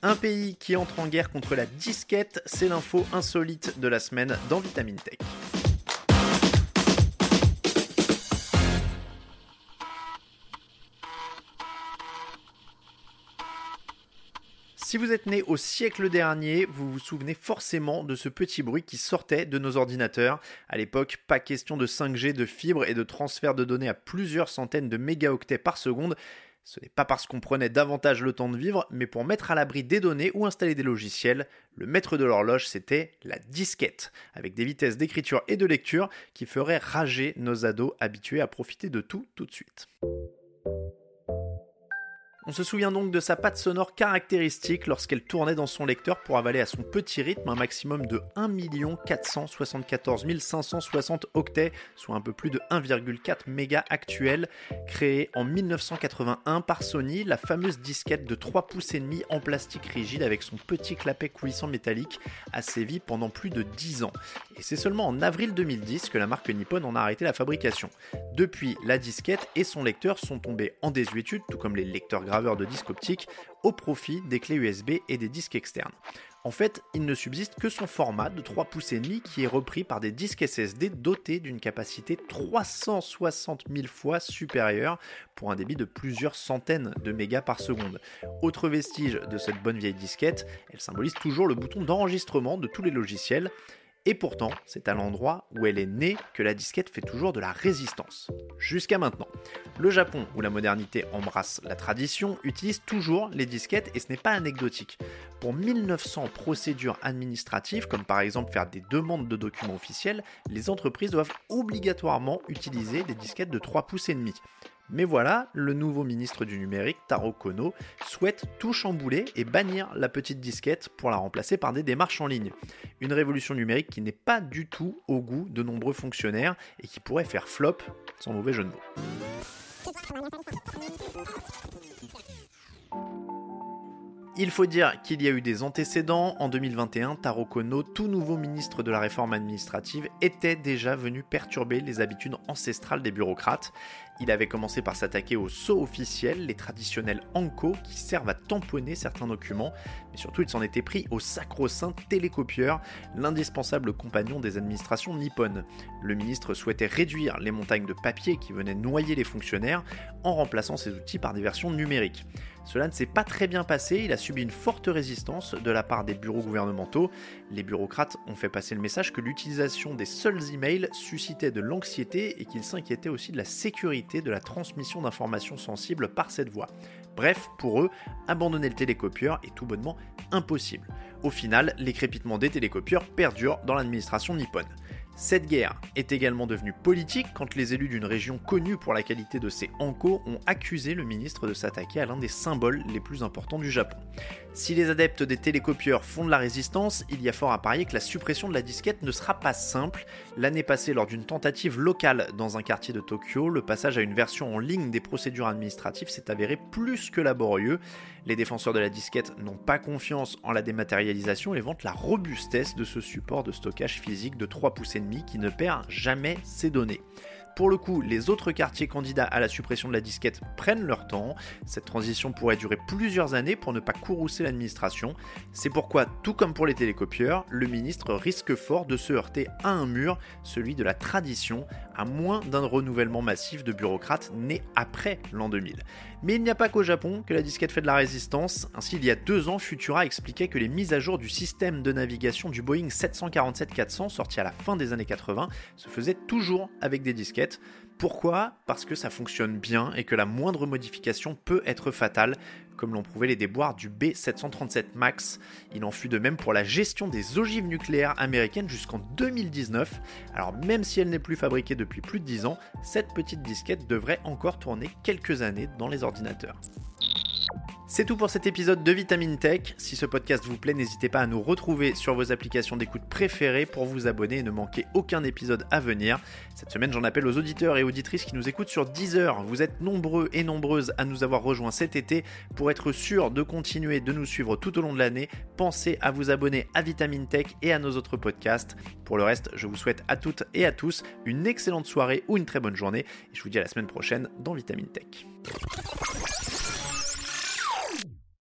Un pays qui entre en guerre contre la disquette, c'est l'info insolite de la semaine dans Vitamine Tech. Si vous êtes né au siècle dernier, vous vous souvenez forcément de ce petit bruit qui sortait de nos ordinateurs. À l'époque, pas question de 5G, de fibres et de transfert de données à plusieurs centaines de mégaoctets par seconde. Ce n'est pas parce qu'on prenait davantage le temps de vivre, mais pour mettre à l'abri des données ou installer des logiciels, le maître de l'horloge c'était la disquette, avec des vitesses d'écriture et de lecture qui feraient rager nos ados habitués à profiter de tout tout de suite. On se souvient donc de sa patte sonore caractéristique lorsqu'elle tournait dans son lecteur pour avaler à son petit rythme un maximum de 1 474 560 octets, soit un peu plus de 1,4 mégas actuel, créée en 1981 par Sony, la fameuse disquette de 3 pouces et demi en plastique rigide avec son petit clapet coulissant métallique a sévi pendant plus de 10 ans. Et c'est seulement en avril 2010 que la marque Nippon en a arrêté la fabrication. Depuis, la disquette et son lecteur sont tombés en désuétude, tout comme les lecteurs graphiques de disques optiques au profit des clés USB et des disques externes. En fait, il ne subsiste que son format de 3 pouces et demi qui est repris par des disques SSD dotés d'une capacité 360 000 fois supérieure pour un débit de plusieurs centaines de mégas par seconde. Autre vestige de cette bonne vieille disquette, elle symbolise toujours le bouton d'enregistrement de tous les logiciels et pourtant, c'est à l'endroit où elle est née que la disquette fait toujours de la résistance. Jusqu'à maintenant. Le Japon, où la modernité embrasse la tradition, utilise toujours les disquettes et ce n'est pas anecdotique. Pour 1900 procédures administratives, comme par exemple faire des demandes de documents officiels, les entreprises doivent obligatoirement utiliser des disquettes de 3 pouces et demi. Mais voilà, le nouveau ministre du numérique, Taro Kono, souhaite tout chambouler et bannir la petite disquette pour la remplacer par des démarches en ligne. Une révolution numérique qui n'est pas du tout au goût de nombreux fonctionnaires et qui pourrait faire flop, sans mauvais jeu de mots. Il faut dire qu'il y a eu des antécédents. En 2021, Taro Kono, tout nouveau ministre de la réforme administrative, était déjà venu perturber les habitudes ancestrales des bureaucrates. Il avait commencé par s'attaquer aux sceaux officiels, les traditionnels Anko qui servent à tamponner certains documents, mais surtout il s'en était pris au sacro-saint télécopieur, l'indispensable compagnon des administrations nippones. Le ministre souhaitait réduire les montagnes de papier qui venaient noyer les fonctionnaires en remplaçant ces outils par des versions numériques. Cela ne s'est pas très bien passé, il a subi une forte résistance de la part des bureaux gouvernementaux. Les bureaucrates ont fait passer le message que l'utilisation des seuls emails suscitait de l'anxiété et qu'ils s'inquiétaient aussi de la sécurité de la transmission d'informations sensibles par cette voie. Bref, pour eux, abandonner le télécopieur est tout bonnement impossible. Au final, les crépitements des télécopieurs perdurent dans l'administration nippone. Cette guerre est également devenue politique quand les élus d'une région connue pour la qualité de ses Anko ont accusé le ministre de s'attaquer à l'un des symboles les plus importants du Japon. Si les adeptes des télécopieurs font de la résistance, il y a fort à parier que la suppression de la disquette ne sera pas simple. L'année passée, lors d'une tentative locale dans un quartier de Tokyo, le passage à une version en ligne des procédures administratives s'est avéré plus que laborieux. Les défenseurs de la disquette n'ont pas confiance en la dématérialisation et vantent la robustesse de ce support de stockage physique de 3 pouces et qui ne perd jamais ses données. Pour le coup, les autres quartiers candidats à la suppression de la disquette prennent leur temps. Cette transition pourrait durer plusieurs années pour ne pas courroucer l'administration. C'est pourquoi, tout comme pour les télécopieurs, le ministre risque fort de se heurter à un mur, celui de la tradition, à moins d'un renouvellement massif de bureaucrates nés après l'an 2000. Mais il n'y a pas qu'au Japon que la disquette fait de la résistance. Ainsi, il y a deux ans, Futura expliquait que les mises à jour du système de navigation du Boeing 747-400 sorti à la fin des années 80 se faisaient toujours avec des disquettes. Pourquoi? Parce que ça fonctionne bien et que la moindre modification peut être fatale, comme l'ont prouvé les déboires du B737 MAX. Il en fut de même pour la gestion des ogives nucléaires américaines jusqu'en 2019. Alors même si elle n'est plus fabriquée depuis plus de 10 ans, cette petite disquette devrait encore tourner quelques années dans les ordinateurs. C'est tout pour cet épisode de Vitamine Tech. Si ce podcast vous plaît, n'hésitez pas à nous retrouver sur vos applications d'écoute préférées pour vous abonner et ne manquer aucun épisode à venir. Cette semaine, j'en appelle aux auditeurs et auditrices qui nous écoutent sur Deezer. Vous êtes nombreux et nombreuses à nous avoir rejoints cet été. Pour être sûr de continuer de nous suivre tout au long de l'année, pensez à vous abonner à Vitamine Tech et à nos autres podcasts. Pour le reste, je vous souhaite à toutes et à tous une excellente soirée ou une très bonne journée. Et je vous dis à la semaine prochaine dans Vitamine Tech.